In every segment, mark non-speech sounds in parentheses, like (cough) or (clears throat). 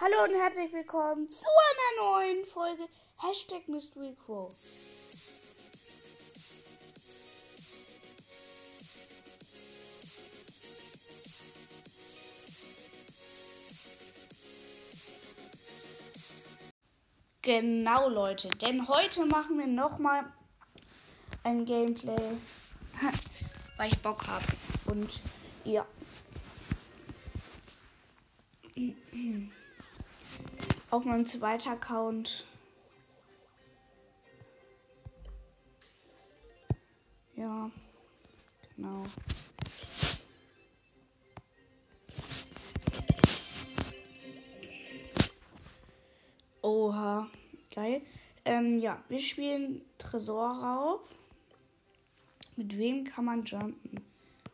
Hallo und herzlich willkommen zu einer neuen Folge Hashtag Mystery Crow. Genau, Leute, denn heute machen wir nochmal ein Gameplay, (laughs) weil ich Bock habe. Und ja. (clears throat) Auf meinem zweiten Account. Ja, genau. Oha, geil. Ähm, ja, wir spielen Tresorraub. Mit wem kann man jumpen?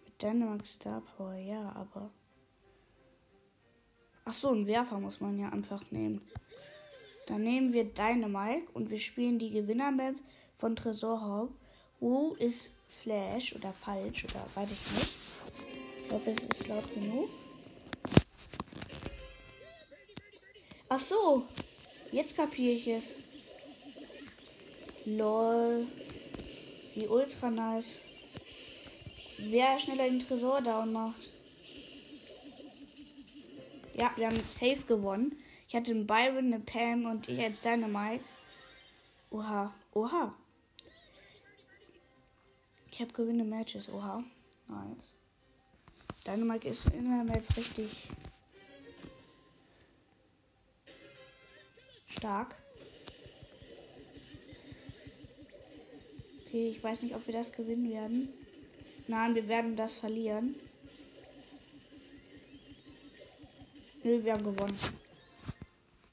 Mit Dynamax Star Power, ja, aber. Ach so, einen Werfer muss man ja einfach nehmen. Dann nehmen wir Dynamite und wir spielen die Gewinnermap von Tresorraub. Wo ist Flash oder falsch oder weiß ich nicht. Ich hoffe, es ist laut genug. Ach so, jetzt kapiere ich es. Lol. Wie ultra nice. Wer schneller den Tresor down macht. Ja, wir haben safe gewonnen. Ich hatte einen Byron, eine Pam und ich als Dynamite. Oha, oha. Ich habe gewinne Matches, oha. Nice. Dynamite ist in der Map richtig stark. Okay, ich weiß nicht, ob wir das gewinnen werden. Nein, wir werden das verlieren. Nö, wir haben gewonnen.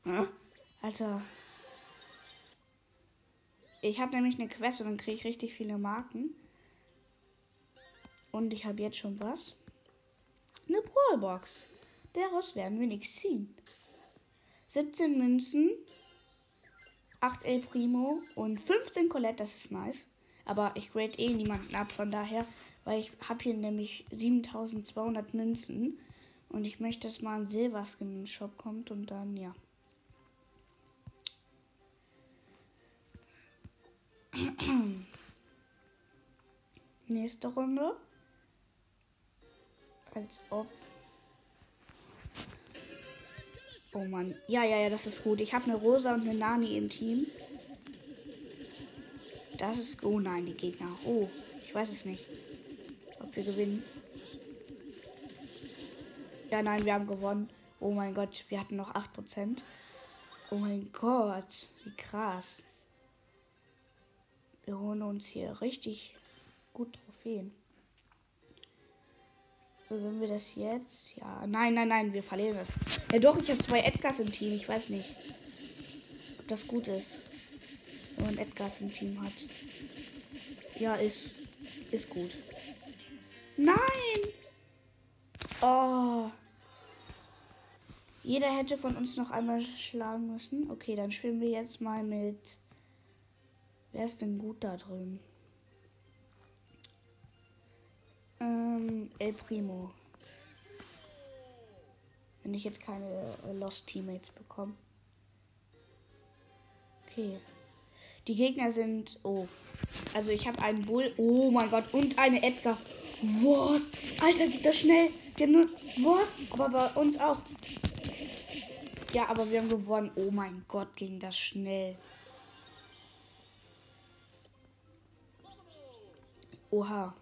Hm? Alter. Ich habe nämlich eine Quest und dann kriege ich richtig viele Marken. Und ich habe jetzt schon was. Eine Brawlbox. Daraus werden wir nichts ziehen. 17 Münzen, 8 El Primo und 15 Colette, das ist nice. Aber ich grade eh niemanden ab, von daher, weil ich habe hier nämlich 7200 Münzen. Und ich möchte, dass mal ein Silberskin in den Shop kommt und dann, ja. (clears throat) Nächste Runde. Als ob. Oh Mann. Ja, ja, ja, das ist gut. Ich habe eine Rosa und eine Nani im Team. Das ist. Oh nein, die Gegner. Oh, ich weiß es nicht. Ob wir gewinnen. Ja, nein, wir haben gewonnen. Oh mein Gott, wir hatten noch 8%. Oh mein Gott, wie krass. Wir holen uns hier richtig gut Trophäen. So, wenn wir das jetzt. Ja, nein, nein, nein, wir verlieren das. Ja, doch, ich habe zwei Edgars im Team. Ich weiß nicht, ob das gut ist. Wenn man Edgars im Team hat. Ja, ist. Ist gut. Nein! Oh. Jeder hätte von uns noch einmal schlagen müssen. Okay, dann spielen wir jetzt mal mit. Wer ist denn gut da drüben? Ähm, El Primo. Wenn ich jetzt keine äh, Lost Teammates bekomme. Okay. Die Gegner sind. Oh. Also ich habe einen Bull. Oh mein Gott. Und eine Edgar. Was? Alter, geht das schnell. Der nur. Was? Aber bei uns auch. Ja, aber wir haben gewonnen. Oh mein Gott, ging das schnell. Oha.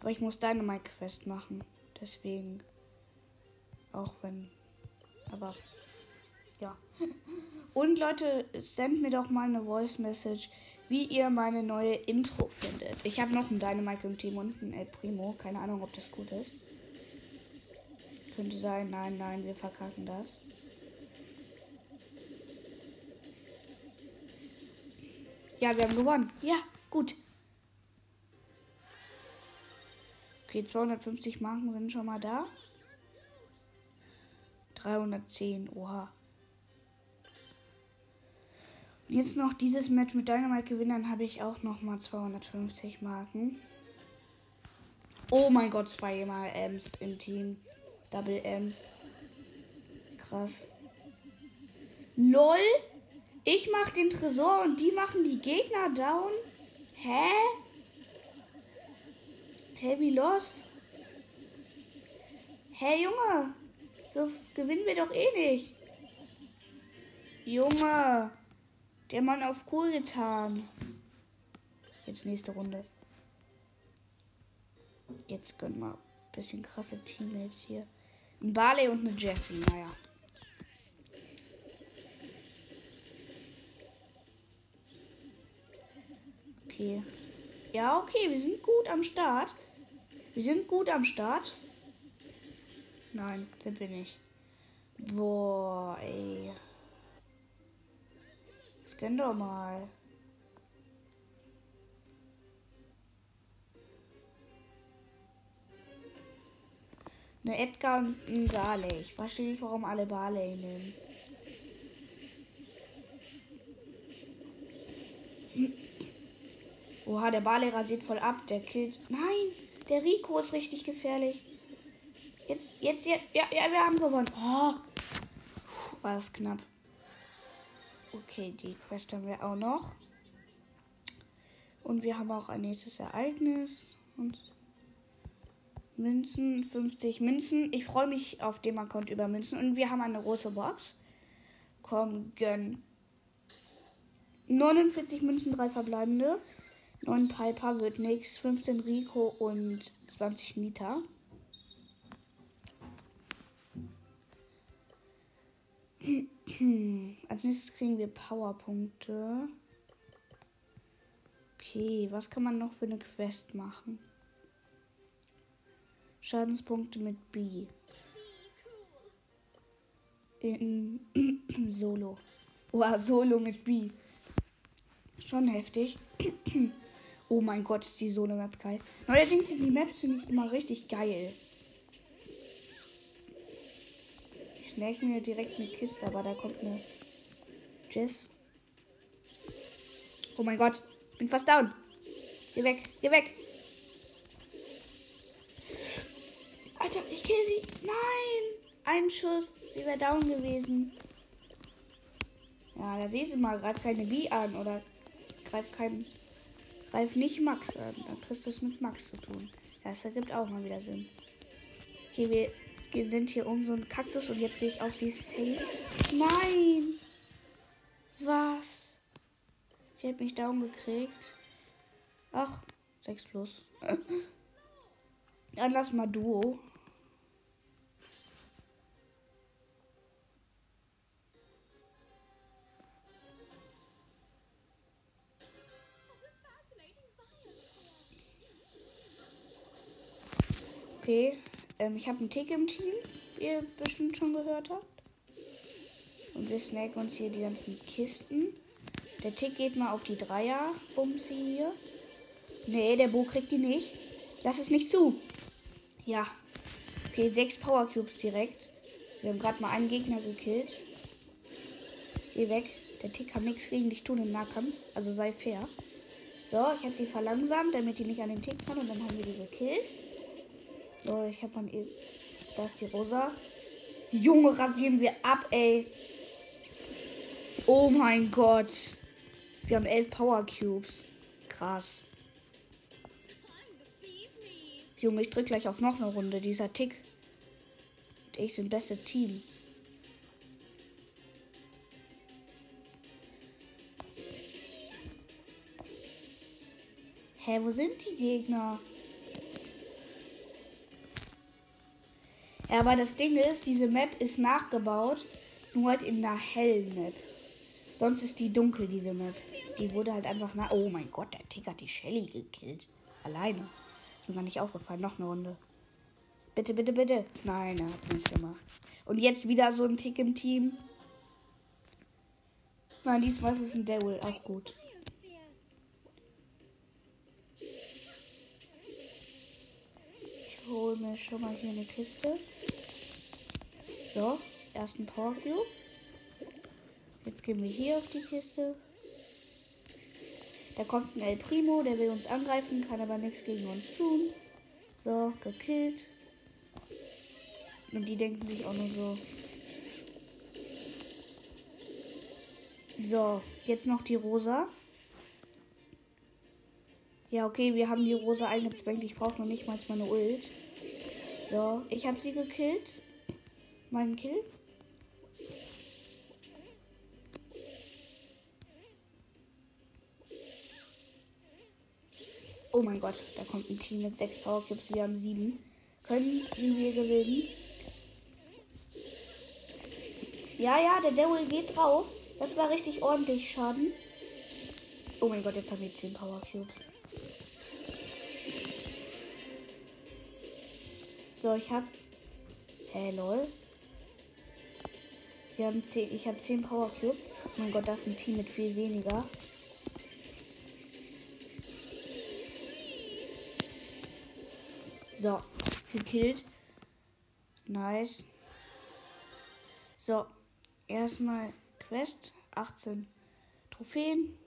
Aber ich muss Dynamite Quest machen. Deswegen. Auch wenn. Aber. Ja. (laughs) Und Leute, sendet mir doch mal eine Voice Message, wie ihr meine neue Intro findet. Ich habe noch einen Dynamite im Team und einen El Primo. Keine Ahnung, ob das gut ist. Könnte sein. Nein, nein, wir verkacken das. Ja, wir haben gewonnen. Ja, gut. Okay, 250 Marken sind schon mal da. 310, oha. Und jetzt noch dieses Match mit Dynamite gewinnen, dann habe ich auch noch mal 250 Marken. Oh mein Gott, zweimal Ems im Team. Double M's. Krass. LOL. Ich mach den Tresor und die machen die Gegner down. Hä? Wie lost? Hä, Junge. So gewinnen wir doch eh nicht. Junge. Der Mann auf cool getan. Jetzt nächste Runde. Jetzt gönnen wir ein bisschen krasse Teammates hier. Ein Barley und eine Jessie, naja. Okay. Ja, okay, wir sind gut am Start. Wir sind gut am Start. Nein, sind wir nicht. Boah, ey. Scan doch mal. Eine Edgar und ein Barley. Ich verstehe nicht, warum alle Barley nehmen. Oha, der Barley rasiert voll ab. Der killt. Nein, der Rico ist richtig gefährlich. Jetzt, jetzt, jetzt. Ja, ja, wir haben gewonnen. Oh. War das knapp. Okay, die Quest haben wir auch noch. Und wir haben auch ein nächstes Ereignis. Und Münzen, 50 Münzen. Ich freue mich auf dem Account über Münzen. Und wir haben eine große Box. Komm, gönn. 49 Münzen, drei verbleibende. 9 Piper wird nix. 15 Rico und 20 Nita. (clears throat) Als nächstes kriegen wir Powerpunkte. Okay, was kann man noch für eine Quest machen? Schadenspunkte mit B. In (clears throat) Solo. Wow, Solo mit B. Schon heftig. (clears throat) oh mein Gott, ist die Solo-Map geil. Neuerdings sind die Maps, finde ich, immer richtig geil. Ich snack mir direkt eine Kiste, aber da kommt eine Jess. Oh mein Gott, bin fast down. Geh weg, geh weg. Alter, ich kill sie. Nein! Ein Schuss. Sie wäre down gewesen. Ja, da siehst du mal, greif keine B an oder greif keinen. Greif nicht Max an. Dann kriegst du es mit Max zu tun. Das ergibt auch mal wieder Sinn. Okay, wir, sind hier um so einen Kaktus und jetzt gehe ich auf die Safe. Nein! Was? Ich habe mich down gekriegt. Ach, 6 plus. (laughs) Dann lass mal Duo. Okay, ähm, ich habe einen Tick im Team, wie ihr bestimmt schon gehört habt. Und wir snacken uns hier die ganzen Kisten. Der Tick geht mal auf die Dreier. Bumsi hier. Nee, der Bo kriegt die nicht. Lass es nicht zu. Ja. Okay, sechs Power Cubes direkt. Wir haben gerade mal einen Gegner gekillt. Geh weg. Der Tick kann nichts gegen dich tun im Nahkampf. Also sei fair. So, ich habe die verlangsamt, damit die nicht an den Tick kann. Und dann haben wir die gekillt. So, ich habe. E da ist die Rosa. Junge, rasieren wir ab, ey. Oh mein Gott. Wir haben elf Power Cubes. Krass. Junge, ich drück gleich auf noch eine Runde. Dieser Tick und ich sind beste Team. Hä, wo sind die Gegner? Ja, aber das Ding ist, diese Map ist nachgebaut, nur halt in einer hellen Map. Sonst ist die dunkel, diese Map. Die wurde halt einfach nach. Oh mein Gott, der Tick hat die Shelly gekillt. Alleine. Ist mir gar nicht aufgefallen. Noch eine Runde. Bitte, bitte, bitte. Nein, er hat nicht gemacht. Und jetzt wieder so ein Tick im Team. Nein, diesmal ist es ein Daryl. Auch gut. Ich hole mir schon mal hier eine Kiste. So, ersten Power Cube. Jetzt gehen wir hier auf die Kiste. Da kommt ein El Primo, der will uns angreifen, kann aber nichts gegen uns tun. So, gekillt. Und die denken sich auch nur so. So, jetzt noch die Rosa. Ja, okay, wir haben die Rosa eingezwängt. Ich brauche noch nicht mal meine Ult. So, ich habe sie gekillt. Mein Kill. Oh mein Gott, da kommt ein Team mit sechs Power Cubes. Wir haben sieben. Können wir gewinnen? Ja, ja, der Devil geht drauf. Das war richtig ordentlich Schaden. Oh mein Gott, jetzt haben wir 10 Power Cubes. So, ich hab. Hey, lol. Wir haben 10. Ich habe 10 Power Cubes. Oh mein Gott, das ist ein Team mit viel weniger. So, gekillt. Nice. So, erstmal Quest. 18 Trophäen.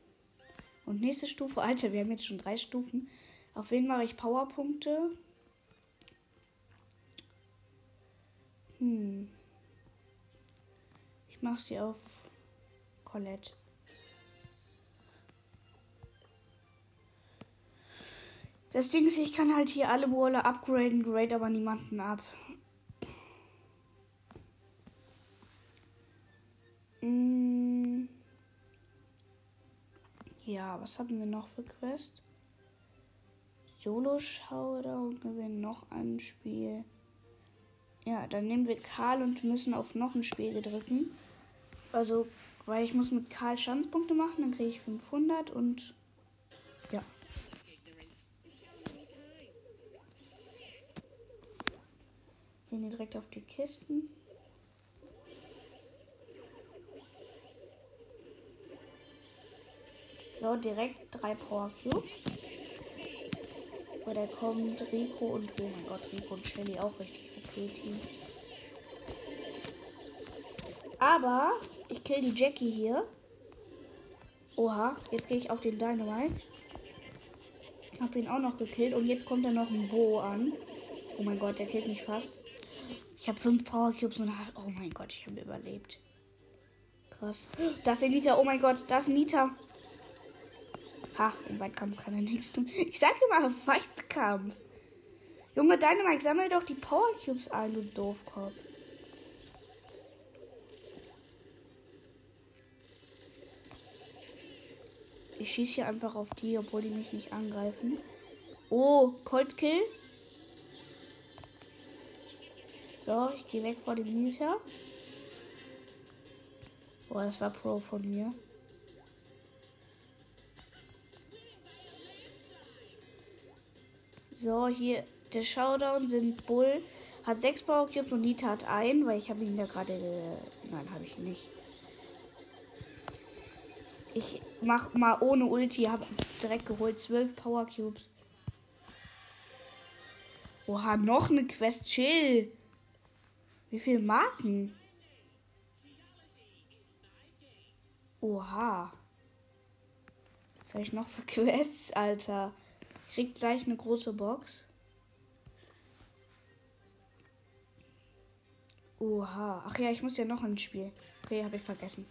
Und nächste Stufe. Alter, wir haben jetzt schon drei Stufen. Auf wen mache ich Powerpunkte? Hm. Ich mache sie auf Colette. Das Ding ist, ich kann halt hier alle Brawler upgraden, grade aber niemanden ab. Hm. Ja, was haben wir noch für Quest? Solo-Schauder und gewinnen noch ein Spiel. Ja, dann nehmen wir Karl und müssen auf noch ein Spiel drücken. Also, weil ich muss mit Karl Schanzpunkte machen, dann kriege ich 500 und ja. Gehen hier direkt auf die Kisten. So, direkt drei Power Cubes. Weil da kommt Rico und oh mein Gott, Rico und Shelly auch richtig okay Team. Aber ich kill die Jackie hier. Oha, jetzt gehe ich auf den Dynamite. Ich habe ihn auch noch gekillt und jetzt kommt da noch ein Bo an. Oh mein Gott, der killt mich fast. Ich habe fünf Power Cubes und oh mein Gott, ich habe überlebt. Krass. Das ist Nita. Oh mein Gott, das ist Nita. Ha, im Weitkampf kann er nichts tun. Ich sage immer Weitkampf. Junge, Dynamite, sammel doch die Power Cubes ein, du Doofkopf. Ich schieße hier einfach auf die, obwohl die mich nicht angreifen. Oh, Cold Kill. So, ich gehe weg vor dem Nita. Boah, das war Pro von mir. So, hier der Showdown sind Bull hat 6 Power Cubes und Nita hat ein, weil ich habe ihn da gerade. Nein, habe ich nicht. Ich mach mal ohne Ulti, habe direkt geholt 12 Power Cubes. Oha, noch eine Quest. Chill. Wie viele Marken? Oha. Was habe ich noch für (laughs) Quests, Alter? Kriegt gleich eine große Box. Oha. Ach ja, ich muss ja noch ein Spiel. Okay, habe ich vergessen.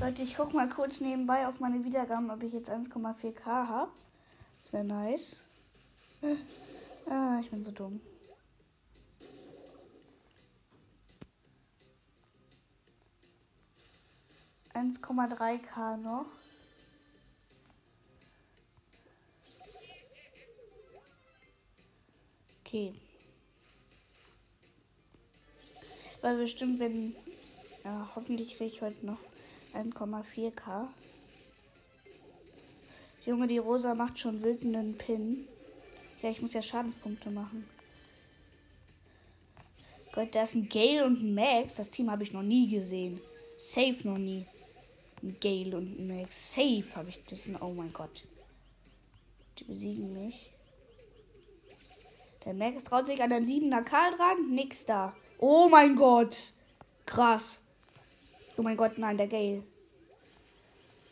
Leute, ich guck mal kurz nebenbei auf meine Wiedergaben, ob ich jetzt 1,4k habe. Das wäre nice. Ah, ich bin so dumm. 1,3k noch. Okay. Weil bestimmt, wenn. Ja, hoffentlich kriege ich heute noch 1,4k. Junge, die Rosa macht schon wildenden Pin. Ja, ich muss ja Schadenspunkte machen. Gott, da ist ein Gale und ein Max. Das Team habe ich noch nie gesehen. Safe noch nie. Gale und Max. Safe habe ich das. Oh mein Gott. Die besiegen mich. Der Max traut sich an den 7er Karl dran. Nix da. Oh mein Gott. Krass. Oh mein Gott, nein, der Gale.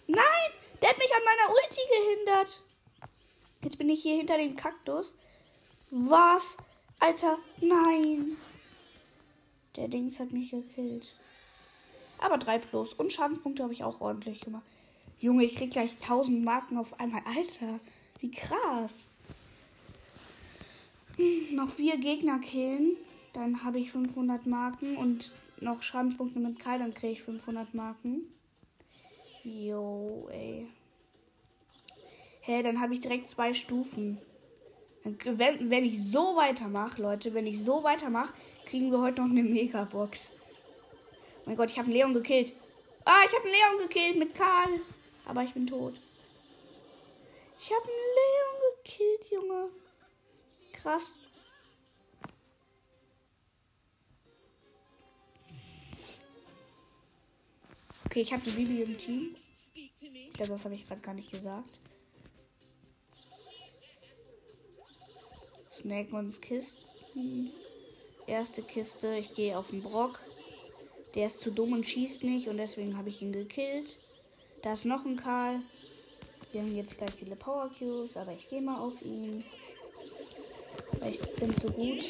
Nein! Der hat mich an meiner Ulti gehindert. Jetzt bin ich hier hinter dem Kaktus. Was? Alter, nein. Der Dings hat mich gekillt. Aber 3 plus. Und Schadenspunkte habe ich auch ordentlich gemacht. Junge, ich krieg gleich 1000 Marken auf einmal. Alter, wie krass. Hm, noch vier Gegner killen. Dann habe ich 500 Marken. Und noch Schadenspunkte mit Kai. Dann kriege ich 500 Marken. Jo, ey. Hä, hey, dann habe ich direkt zwei Stufen. Wenn, wenn ich so weitermache, Leute, wenn ich so weitermache, kriegen wir heute noch eine Megabox. Oh mein Gott, ich habe einen Leon gekillt. Ah, ich habe einen Leon gekillt mit Karl. Aber ich bin tot. Ich habe einen Leon gekillt, Junge. Krass. Okay, ich habe die Bibi im Team. Ich glaube, das habe ich gerade gar nicht gesagt. Snacken uns Kisten. Erste Kiste. Ich gehe auf den Brock. Der ist zu dumm und schießt nicht und deswegen habe ich ihn gekillt. Da ist noch ein Karl. Wir haben jetzt gleich viele Power Cubes, aber ich gehe mal auf ihn. Weil ich bin zu gut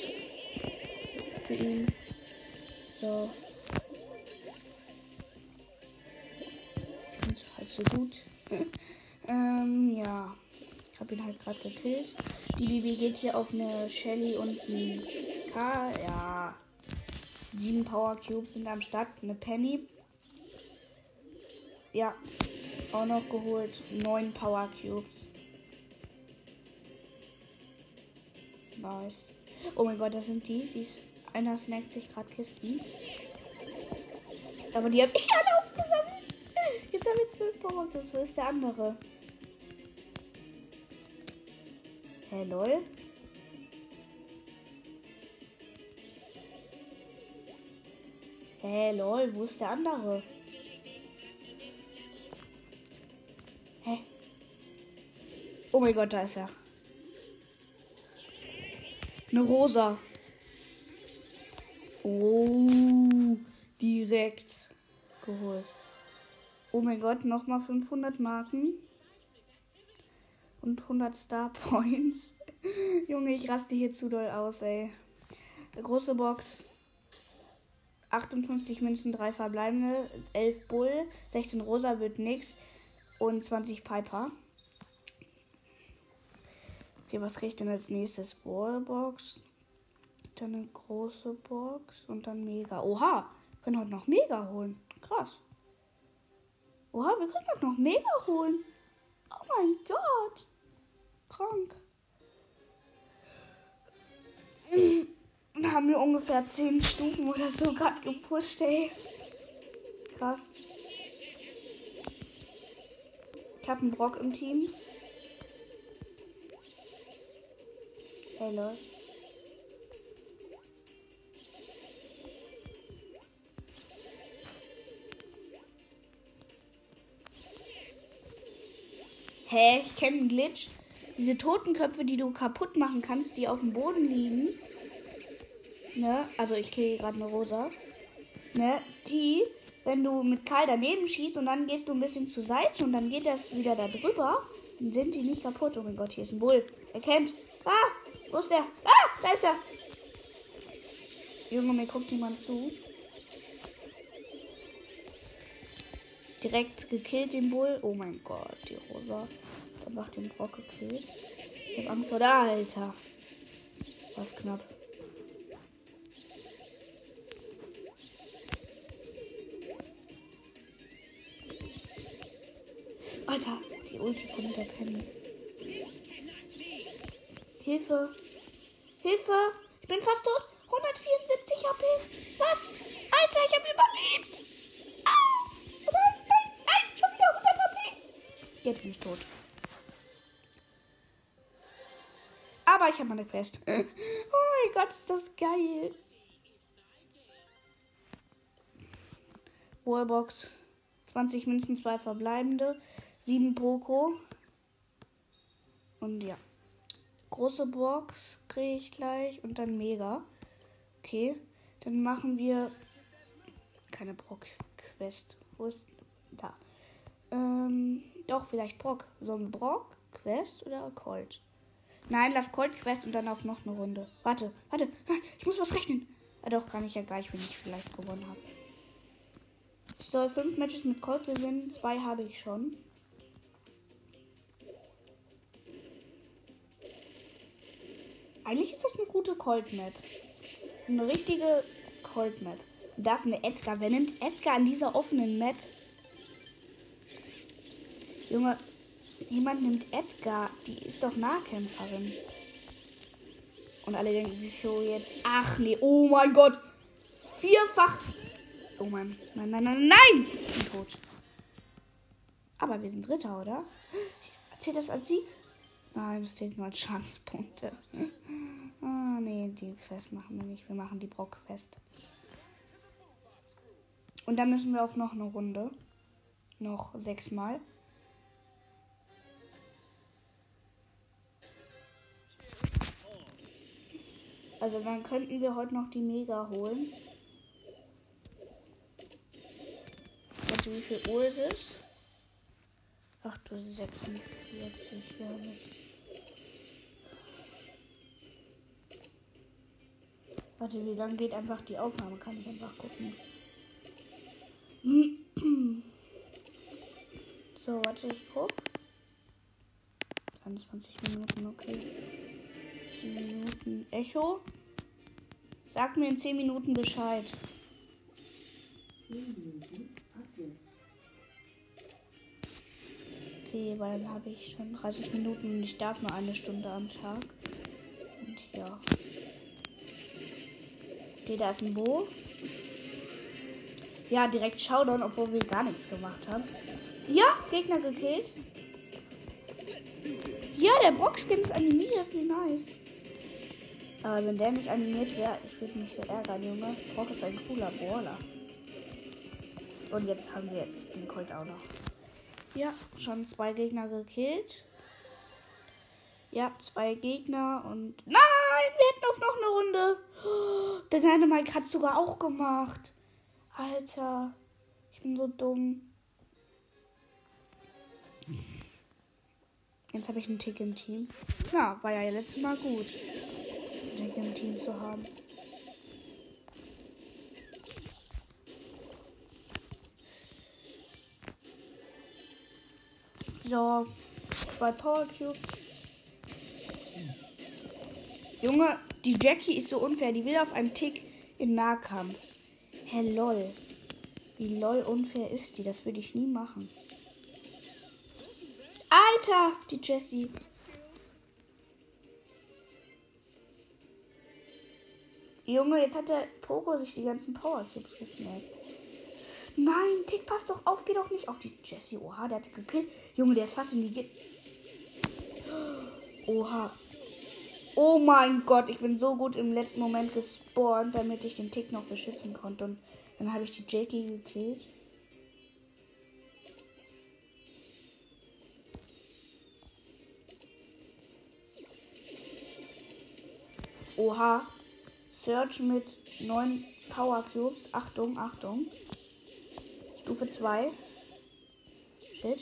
für ihn. So. So gut. (laughs) ähm, ja. Ich habe ihn halt gerade gekillt. Die Bibi geht hier auf eine Shelly und ein K. Ja. Sieben Power Cubes sind am Start. Eine Penny. Ja. Auch noch geholt. Neun Power Cubes. Nice. Oh mein Gott, das sind die. die ist, einer snackt sich gerade Kisten. Aber die habe ich alle aufgesammelt. Jetzt haben wir zwölf Power Cubes. Wo ist der andere? Hey, lol. Hey, lol, wo ist der andere? Hä? Oh mein Gott, da ist er. Eine rosa. Oh, direkt geholt. Oh mein Gott, nochmal 500 Marken und 100 Star Points. (laughs) Junge, ich raste hier zu doll aus, ey. Große Box. 58 Münzen, 3 verbleibende, 11 Bull, 16 Rosa wird nix und 20 Piper. Okay, was kriege ich denn als nächstes? Ballbox. Dann eine große Box und dann Mega. Oha, können heute noch Mega holen. Krass. Oha, wir können heute noch Mega holen. Oh mein Gott krank. Haben wir ungefähr 10 Stufen oder so gerade gepusht, ey. Krass. Ich habe einen Brock im Team. Hey Leute. Hä? Ich kenne einen Glitch diese Totenköpfe, die du kaputt machen kannst, die auf dem Boden liegen. Ne? Also ich kriege gerade eine rosa. Ne? Die, wenn du mit Karl daneben schießt und dann gehst du ein bisschen zur Seite und dann geht das wieder da drüber, dann sind die nicht kaputt. Oh mein Gott, hier ist ein Bull. Erkennt. Ah, wo ist der? Ah, da ist er. Junge, mir guckt jemand zu. Direkt gekillt den Bull. Oh mein Gott, die Rosa einfach den Brock gekillt. Ich hab Angst vor der Alter. Was knapp. Alter, die Ulti von der Penny. Hilfe! Hilfe! Ich bin fast tot! 174 HP! Was? Alter, ich habe überlebt! Ah! Nein, nein, nein! Schon wieder 100 HP! Jetzt bin ich tot. Aber ich habe meine Quest. (laughs) oh mein Gott, ist das geil. Wallbox. 20 Münzen, 2 verbleibende. 7 Poco. Und ja. Große Box kriege ich gleich. Und dann Mega. Okay. Dann machen wir keine Brock-Quest. Wo ist. Da. Ähm, Doch, vielleicht Brock. So ein Brock, Quest oder Colt? Nein, lass Colt Quest und dann auf noch eine Runde. Warte, warte. Ich muss was rechnen. Ja, doch, kann ich ja gleich, wenn ich vielleicht gewonnen habe. Ich soll fünf Matches mit Colt gewinnen. Zwei habe ich schon. Eigentlich ist das eine gute Colt-Map. Eine richtige Colt-Map. Das ist eine Edgar. Wer nimmt Edgar an dieser offenen Map? Junge, jemand nimmt Edgar. Die ist doch Nahkämpferin. Und alle denken sich so jetzt. Ach nee, oh mein Gott. Vierfach. Oh Mann. Nein, nein, nein, nein. Ich bin tot. Aber wir sind Dritter, oder? Zählt das als Sieg? Nein, das zählt nur als Schadenspunkte. (laughs) Ah, nee, die Quest machen wir nicht. Wir machen die Brock fest. Und dann müssen wir auf noch eine Runde. Noch sechsmal. Also dann könnten wir heute noch die Mega holen. Warte, wie viel Uhr ist es? Ach du 46, ja nicht. Warte, wie lange geht einfach die Aufnahme? Kann ich einfach gucken. So, warte, ich guck. 21 Minuten, okay. 10 Minuten. Echo? Sag mir in 10 Minuten Bescheid. 10 Minuten ab jetzt. Okay, weil dann habe ich schon 30 Minuten und ich darf nur eine Stunde am Tag. Und ja. Okay, da ist ein Bo. Ja, direkt Showdown, obwohl wir gar nichts gemacht haben. Ja, Gegner gekillt. Ja, der Brockskin ist animiert, wie nice. Aber wenn der nicht animiert wäre, ich würde mich sehr ärgern, Junge. Brock ist ein cooler Brawler. Und jetzt haben wir den Colt auch noch. Ja, schon zwei Gegner gekillt. Ja, zwei Gegner und. Nein, wir hätten auf noch eine Runde. (gasps) Der Dynamite hat sogar auch gemacht. Alter, ich bin so dumm. Jetzt habe ich einen Tick im Team. Ja, war ja letztes Mal gut, im Team zu haben. So, zwei Power Cubes. Junge, die Jackie ist so unfair. Die will auf einen Tick in Nahkampf. Hä, lol. Wie lol unfair ist die? Das würde ich nie machen. Alter, die Jessie. Junge, jetzt hat der Poco sich die ganzen Power Cubes gesnackt. Nein, Tick, pass doch auf, geh doch nicht auf die Jessie. Oha, der hat gekillt. Junge, der ist fast in die. Ge Oha. Oh mein Gott, ich bin so gut im letzten Moment gespawnt, damit ich den Tick noch beschützen konnte. Und dann habe ich die Jakey gekillt. Oha. Search mit 9 Power Cubes. Achtung, Achtung. Stufe 2. Shit.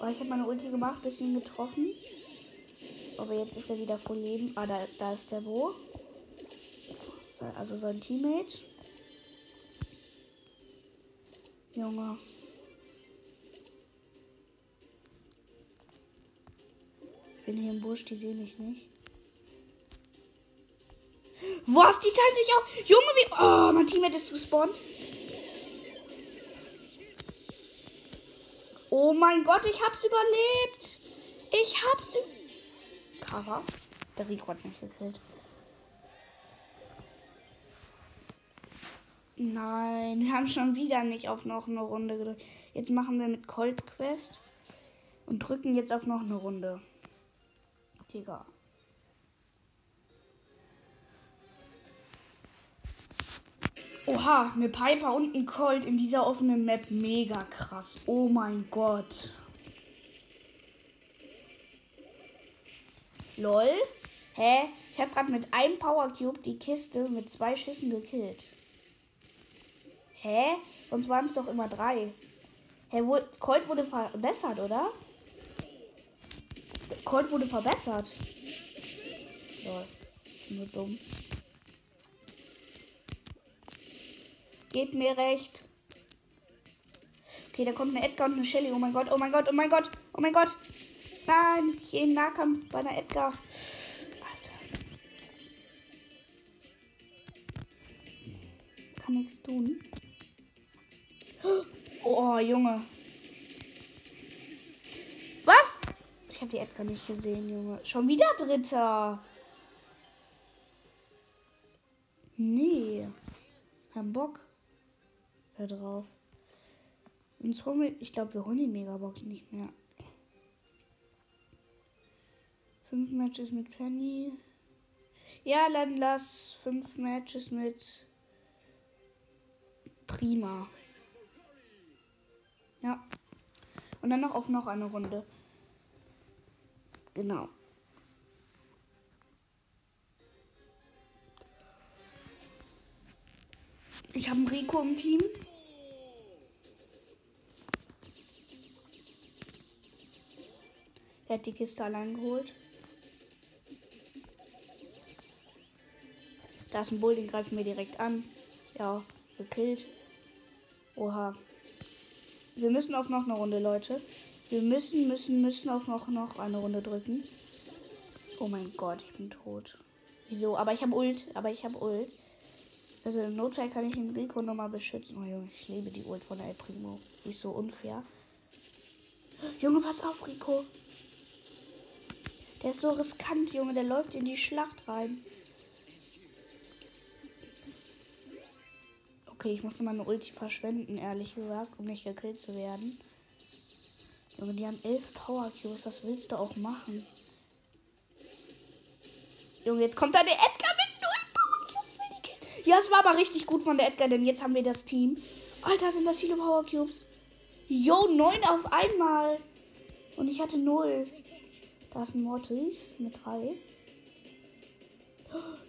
Oh, ich habe meine Ulti gemacht, bisschen getroffen. Aber jetzt ist er wieder voll Leben. Ah, da, da ist der Bo. Also sein Teammate. Junge. Ich bin hier im Busch, die sehe mich nicht. Was? Die teilen sich auf. Junge, wie. Oh, mein Teammate ist gespawnt. Oh mein Gott, ich hab's überlebt. Ich hab's. Kara. Der Rico hat mich gekillt. Nein, wir haben schon wieder nicht auf noch eine Runde gedrückt. Jetzt machen wir mit Colt Quest und drücken jetzt auf noch eine Runde. Digga. Oha, eine Piper und ein Colt in dieser offenen Map. Mega krass. Oh mein Gott. Lol. Hä? Ich habe gerade mit einem Power Cube die Kiste mit zwei Schüssen gekillt. Hä? Sonst waren es doch immer drei. Hä, Colt wurde verbessert, oder? Colt wurde verbessert. Lol. Nur dumm. Gebt mir recht. Okay, da kommt eine Edgar und eine Shelly. Oh mein Gott, oh mein Gott, oh mein Gott, oh mein Gott. Nein, hier im Nahkampf bei einer Edgar. Alter. Kann nichts tun. Oh, Junge. Was? Habe die Edgar nicht gesehen, Junge. Schon wieder Dritter. Nee. Kein Bock. Da drauf. Und holen ich glaube, wir holen die Megabox nicht mehr. Fünf Matches mit Penny. Ja, dann lass fünf Matches mit Prima. Ja. Und dann noch auf noch eine Runde. Genau. Ich habe einen Rico im Team. Er hat die Kiste allein geholt. Da ist ein Bull, den greifen wir direkt an. Ja, gekillt. Oha. Wir müssen auf noch eine Runde, Leute. Wir müssen, müssen, müssen auf noch, noch eine Runde drücken. Oh mein Gott, ich bin tot. Wieso? Aber ich habe Ult. Aber ich habe Ult. Also im Notfall kann ich den Rico nochmal beschützen. Oh Junge, ich liebe die Ult von El Primo. Die ist so unfair. Junge, pass auf, Rico. Der ist so riskant, Junge. Der läuft in die Schlacht rein. Okay, ich musste meine Ulti verschwenden, ehrlich gesagt, um nicht gekillt zu werden. Junge, die haben elf Power Cubes. Was willst du auch machen? Junge, jetzt kommt da der Edgar mit null Power Cubes. Will die killen. Ja, es war aber richtig gut von der Edgar, denn jetzt haben wir das Team. Alter, sind das viele Power Cubes. Jo, neun auf einmal. Und ich hatte null. Da ist ein Mortis mit drei.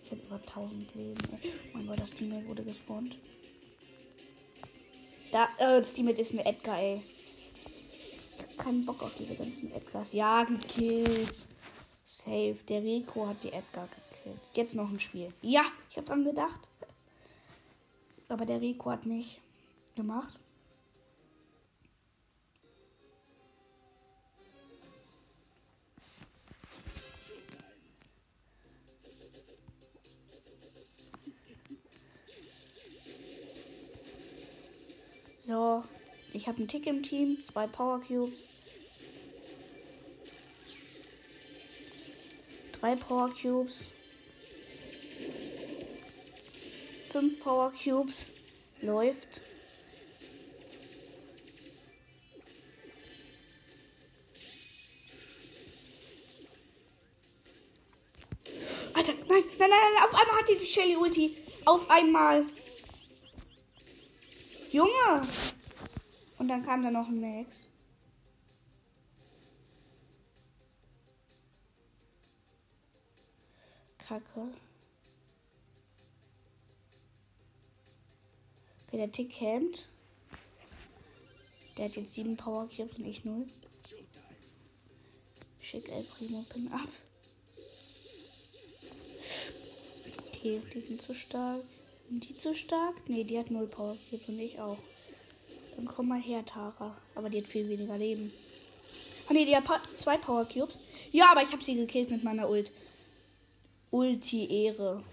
Ich habe über 1000 Leben. Oh mein Gott, das Teammate wurde gespawnt. Da, äh, das Teammate ist ein Edgar, ey. Keinen Bock auf diese ganzen Edgars. Ja, gekillt. Safe. Der Rico hat die Edgar gekillt. Jetzt noch ein Spiel. Ja, ich habe dran gedacht. Aber der Rico hat nicht gemacht. So, ich habe einen Tick im Team, zwei Power Cubes. Drei Power Cubes. Fünf Power Cubes. Läuft. Alter, nein, nein, nein, nein, auf einmal hat die Shelly Ulti. Auf einmal. Junge! Und dann kam da noch ein Max. Kacke. Okay, der Tick campt. Der hat jetzt sieben Power Cubes und ich null. Schick El Primo Pin ab. Okay, die sind zu stark. Sind die zu stark? Ne, die hat null Power Cubes und ich auch. Dann komm mal her, Tara. Aber die hat viel weniger Leben. Ah ne, die hat zwei Power Cubes. Ja, aber ich habe sie gekillt mit meiner Ult. Ulti-Ehre.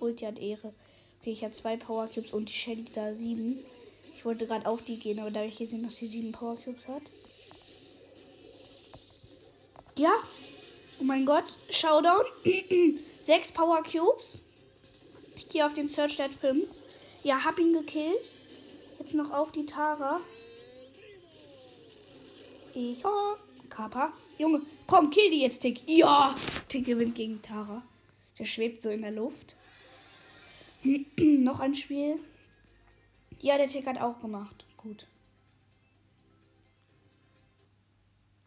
Ulti hat Ehre. Okay, ich habe zwei Power Cubes und die Shelly da sieben. Ich wollte gerade auf die gehen, aber da habe ich gesehen, dass sie sieben Power Cubes hat. Ja. Oh mein Gott. Showdown. (clears throat) Sechs Power Cubes. Ich gehe auf den Search, der hat fünf. Ja, hab ihn gekillt. Jetzt noch auf die Tara. Ich, oh, Kappa. Junge, komm, kill die jetzt, Tick. Ja, Tick gewinnt gegen Tara. Der schwebt so in der Luft. (clears throat) noch ein Spiel. Ja, der Tick hat auch gemacht. Gut.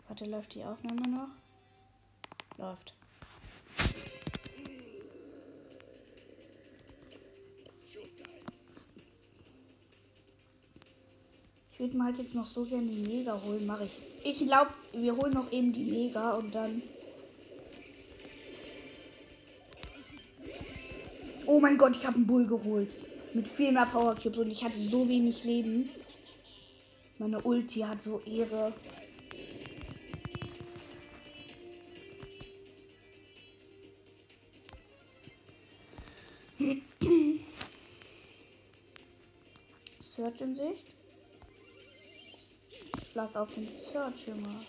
Warte, läuft die Aufnahme noch? Läuft. Ich würde mal halt jetzt noch so gerne die Mega holen, mache ich. Ich glaube, wir holen noch eben die Mega und dann. Oh mein Gott, ich habe einen Bull geholt. Mit viel mehr Power Cubes und ich hatte so wenig Leben. Meine Ulti hat so Ehre. (clears throat) Search in Sicht. Lass auf den Search, Junge.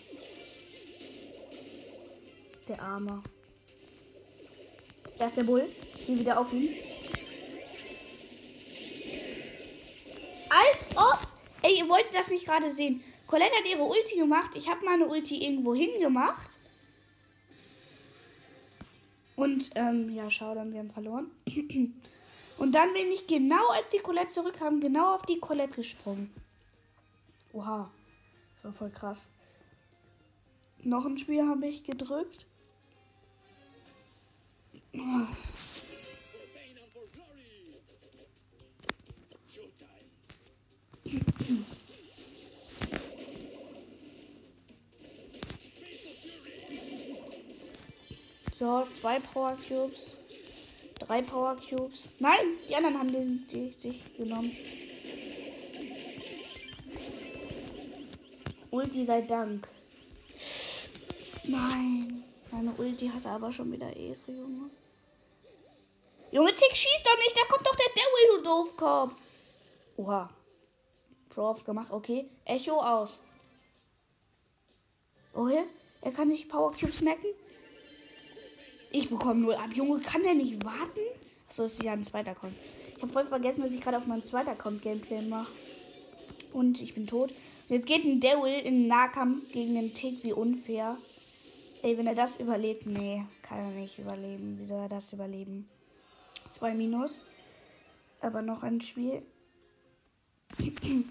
Der Arme. Da ist der Bull. Ich gehe wieder auf ihn. Als ob. Ey, ihr wolltet das nicht gerade sehen. Colette hat ihre Ulti gemacht. Ich habe meine Ulti irgendwo hingemacht. Und, ähm, ja, schau, dann wir haben verloren. (clears throat) Und dann bin ich genau, als die Colette zurückkam, genau auf die Colette gesprungen. Oha. War voll krass. Noch ein Spiel habe ich gedrückt. So, zwei Power Cubes. Drei Power Cubes. Nein, die anderen haben den, die sich genommen. Ulti sei Dank. Nein. Meine Ulti hatte aber schon wieder Ehre, Junge. Junge, Tick, schieß doch nicht. Da kommt doch der Devil, du Doofkopf. Oha. Draw gemacht. Okay. Echo aus. Okay. Er kann sich Power Cube snacken. Ich bekomme null ab. Junge, kann der nicht warten? Achso, es ist ja ein zweiter Account. Ich habe voll vergessen, dass ich gerade auf meinem zweiten Account Gameplay mache. Und ich bin tot. Jetzt geht ein Daryl in Nahkampf gegen den Tick. Wie unfair. Ey, wenn er das überlebt. Nee, kann er nicht überleben. Wie soll er das überleben? Zwei Minus. Aber noch ein Spiel. (clears throat)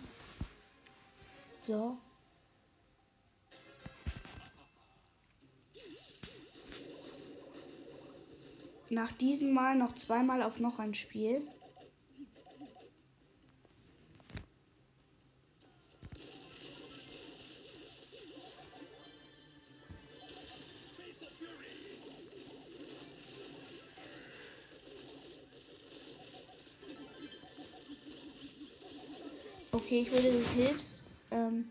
so. Nach diesem Mal noch zweimal auf noch ein Spiel. Okay, ich wurde gekillt. Ähm,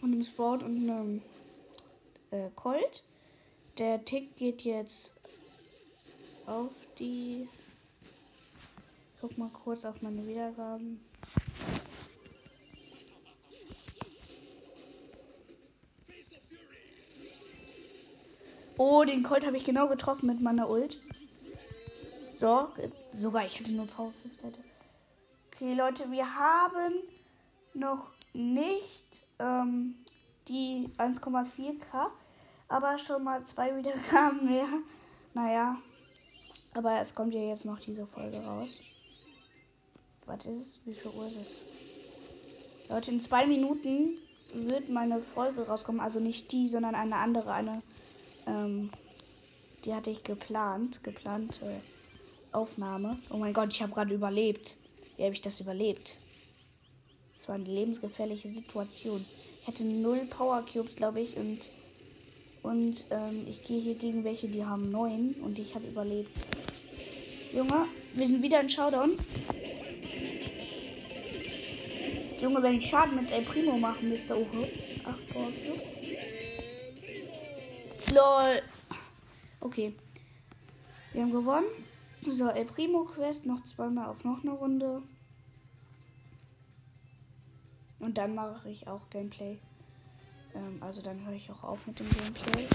von einem Sprout und einem äh, Colt. Der Tick geht jetzt auf die. Ich guck mal kurz auf meine Wiedergaben. Oh, den Colt habe ich genau getroffen mit meiner Ult. So, sogar ich hatte nur Power Seite. Okay, Leute, wir haben noch nicht ähm, die 1,4k, aber schon mal zwei Wiedergaben (laughs) mehr. Naja, aber es kommt ja jetzt noch diese Folge raus. Was ist es? Wie viel Uhr ist es? Leute, in zwei Minuten wird meine Folge rauskommen. Also nicht die, sondern eine andere. Eine, ähm, die hatte ich geplant. Geplante Aufnahme. Oh mein Gott, ich habe gerade überlebt. Wie habe ich das überlebt? Das war eine lebensgefährliche Situation. Ich hatte null Power Cubes, glaube ich, und und ähm, ich gehe hier gegen welche, die haben neun und ich habe überlebt. Junge, wir sind wieder in Showdown. Junge, wenn ich Schaden mit El Primo machen müsste, oh, ach, boah, Lol. Okay. Wir haben gewonnen. So, El Primo Quest noch zweimal auf noch eine Runde. Und dann mache ich auch Gameplay. Ähm, also dann höre ich auch auf mit dem Gameplay.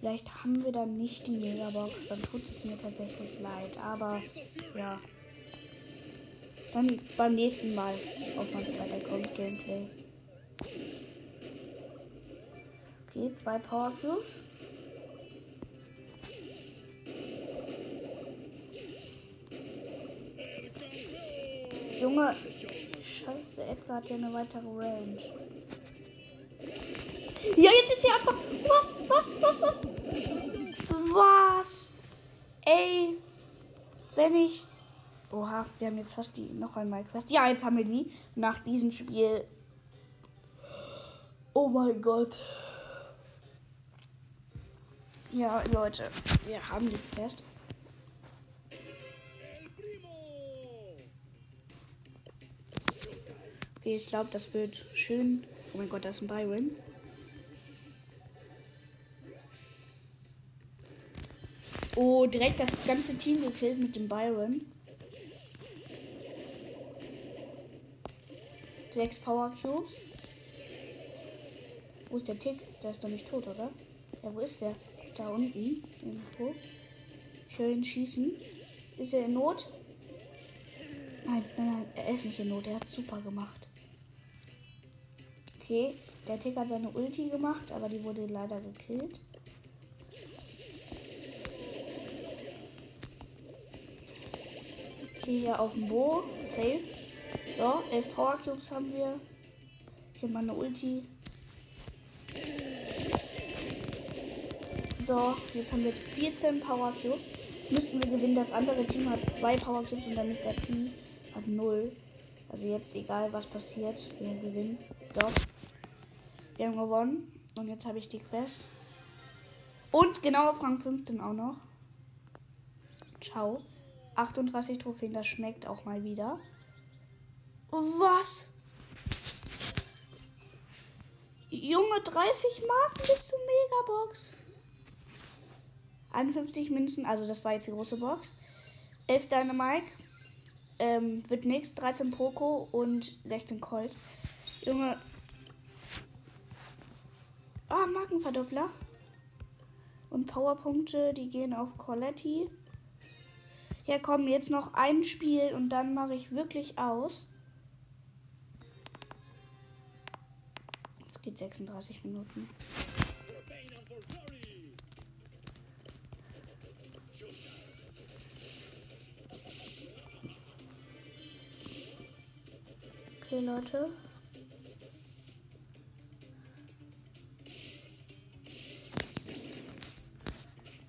Vielleicht haben wir dann nicht die Megabox, dann tut es mir tatsächlich leid. Aber ja. Dann beim nächsten Mal auf mein zweiter Account Gameplay. Okay, zwei Power Cubes. Junge, scheiße, Edgar hat ja eine weitere Range. Ja, jetzt ist sie ab. Was? Was? Was? Was? Was? Ey. Wenn ich Oha, wir haben jetzt fast die noch einmal Quest. Ja, jetzt haben wir die nach diesem Spiel. Oh mein Gott. Ja, Leute, wir haben die Quest. Ich glaube, das wird schön. Oh mein Gott, das ist ein Byron. Oh, direkt das ganze Team gekillt mit dem Byron. Sechs Power Cubes. Wo ist der Tick? Der ist doch nicht tot, oder? Ja, wo ist der? Da unten. Irgendwo. Ihn schießen. Ist er in Not? Nein, nein, nein. Er ist nicht in Not. Er hat super gemacht. Okay. Der Tick hat seine Ulti gemacht, aber die wurde leider gekillt. Okay, hier auf dem Bo. Safe. So, 11 Power Cubes haben wir. Ich habe meine Ulti. So, jetzt haben wir 14 Power Cubes. Müssten wir gewinnen. Das andere Team hat 2 Power Cubes und der Mr. P hat 0. Also jetzt egal was passiert, wir gewinnen. So. Wir haben gewonnen. Und jetzt habe ich die Quest. Und genau auf Rang 15 auch noch. Ciao. 38 Trophäen, das schmeckt auch mal wieder. Was? Junge, 30 Marken bis zur Megabox. 51 Münzen, also das war jetzt die große Box. 11 Dynamike. Ähm, wird nix. 13 Poco und 16 Colt. Junge. Ah, Markenverdoppler. Und Powerpunkte, die gehen auf Coletti. Ja, komm, jetzt noch ein Spiel und dann mache ich wirklich aus. Es geht 36 Minuten. Okay, Leute.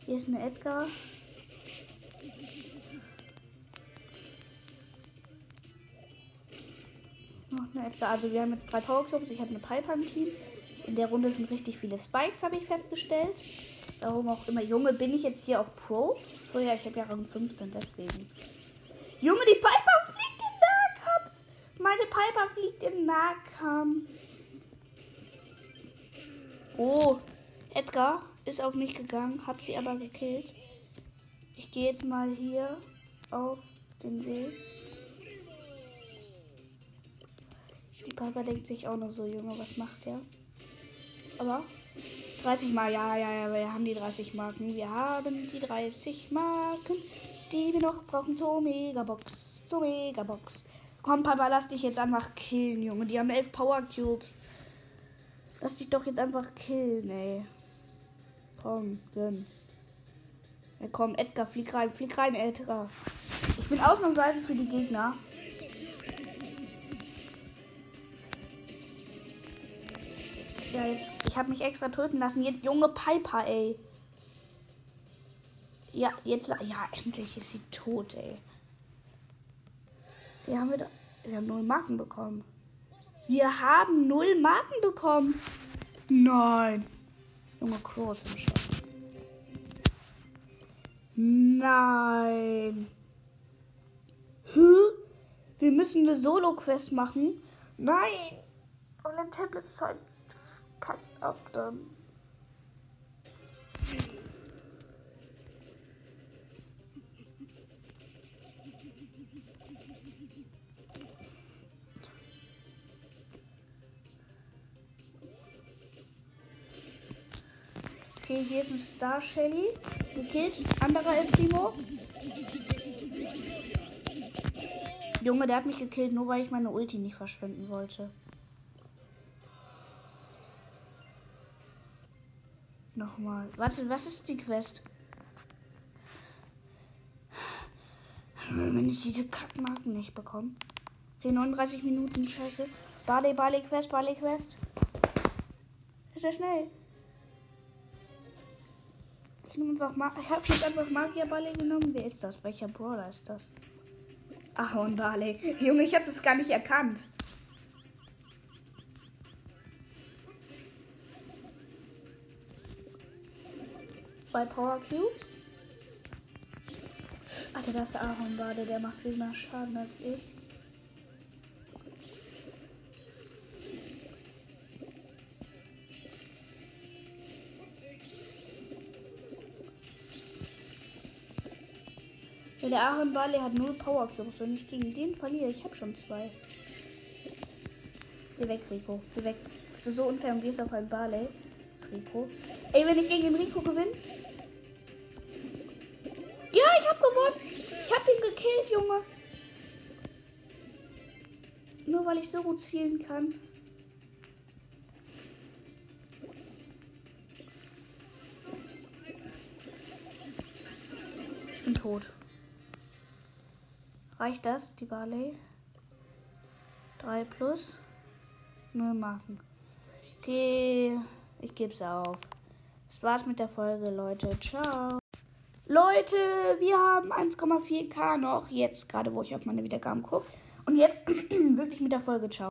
Hier ist eine Edgar. Noch eine Edgar. Also wir haben jetzt drei Power Cubes. Ich habe eine Piper im Team. In der Runde sind richtig viele Spikes, habe ich festgestellt. Warum auch immer. Junge, bin ich jetzt hier auf Pro? So, ja, ich habe ja Rang 15, deswegen. Junge, die Piper fliegt im Nahkampf. Meine Piper fliegt im Nahkampf. Oh, Edgar ist auf mich gegangen, hab sie aber gekillt. Ich gehe jetzt mal hier auf den See. Die Piper denkt sich auch noch so, Junge, was macht der? Aber 30 Mal, ja, ja, ja, wir haben die 30 Marken. Wir haben die 30 Marken, die wir noch brauchen zur Megabox. Zur Megabox. Komm, Papa, lass dich jetzt einfach killen, Junge. Die haben 11 Power Cubes. Lass dich doch jetzt einfach killen, ey. Komm, gönn. Ja, komm, Edgar, flieg rein, flieg rein, Edgar. Ich bin ausnahmsweise für die Gegner. Ja, jetzt, ich habe mich extra töten lassen. Jetzt junge Piper, ey. Ja, jetzt, ja, endlich ist sie tot, ey. Wir haben, wir, wir haben null Marken bekommen. Wir haben null Marken bekommen. Nein. Junge Crow ist im Shop. Nein. Hä? Wir müssen eine Solo-Quest machen. Nein. Und ein Tablet halt kackt ab dann. Okay, hier ist ein Star Shelly. Gekillt. Anderer El Primo. Junge, der hat mich gekillt, nur weil ich meine Ulti nicht verschwenden wollte. Nochmal. Warte, was ist die Quest? Wenn ich diese Kackmarken nicht bekomme. Okay, 39 Minuten, scheiße. Barley, Barley Quest, Barley Quest. Ist ja schnell. Ich nehme einfach Mag ich habe jetzt einfach Magier Barley genommen. Wer ist das? Welcher Brawler ist das? Ahorn Barley. Junge, ich habe das gar nicht erkannt. Zwei Power Cubes. Alter, das ist der Ahornbade, der macht viel mehr Schaden als ich. Ja, der Aaron Barley hat null Power Cubes. Wenn ich gegen den verliere, ich habe schon zwei. Geh weg, Rico. Geh weg. Bist du so unfair und gehst auf einen Barley? Rico. Ey, wenn ich gegen den Rico gewinne. Ja, ich hab gewonnen. Ich hab ihn gekillt, Junge. Nur weil ich so gut zielen kann. Ich bin tot. Reicht das, die Barley? 3 plus. 0 Marken. Okay, ich geb's auf. Das war's mit der Folge, Leute. Ciao. Leute, wir haben 1,4k noch. Jetzt, gerade wo ich auf meine Wiedergaben gucke. Und jetzt (clears throat) wirklich mit der Folge. Ciao.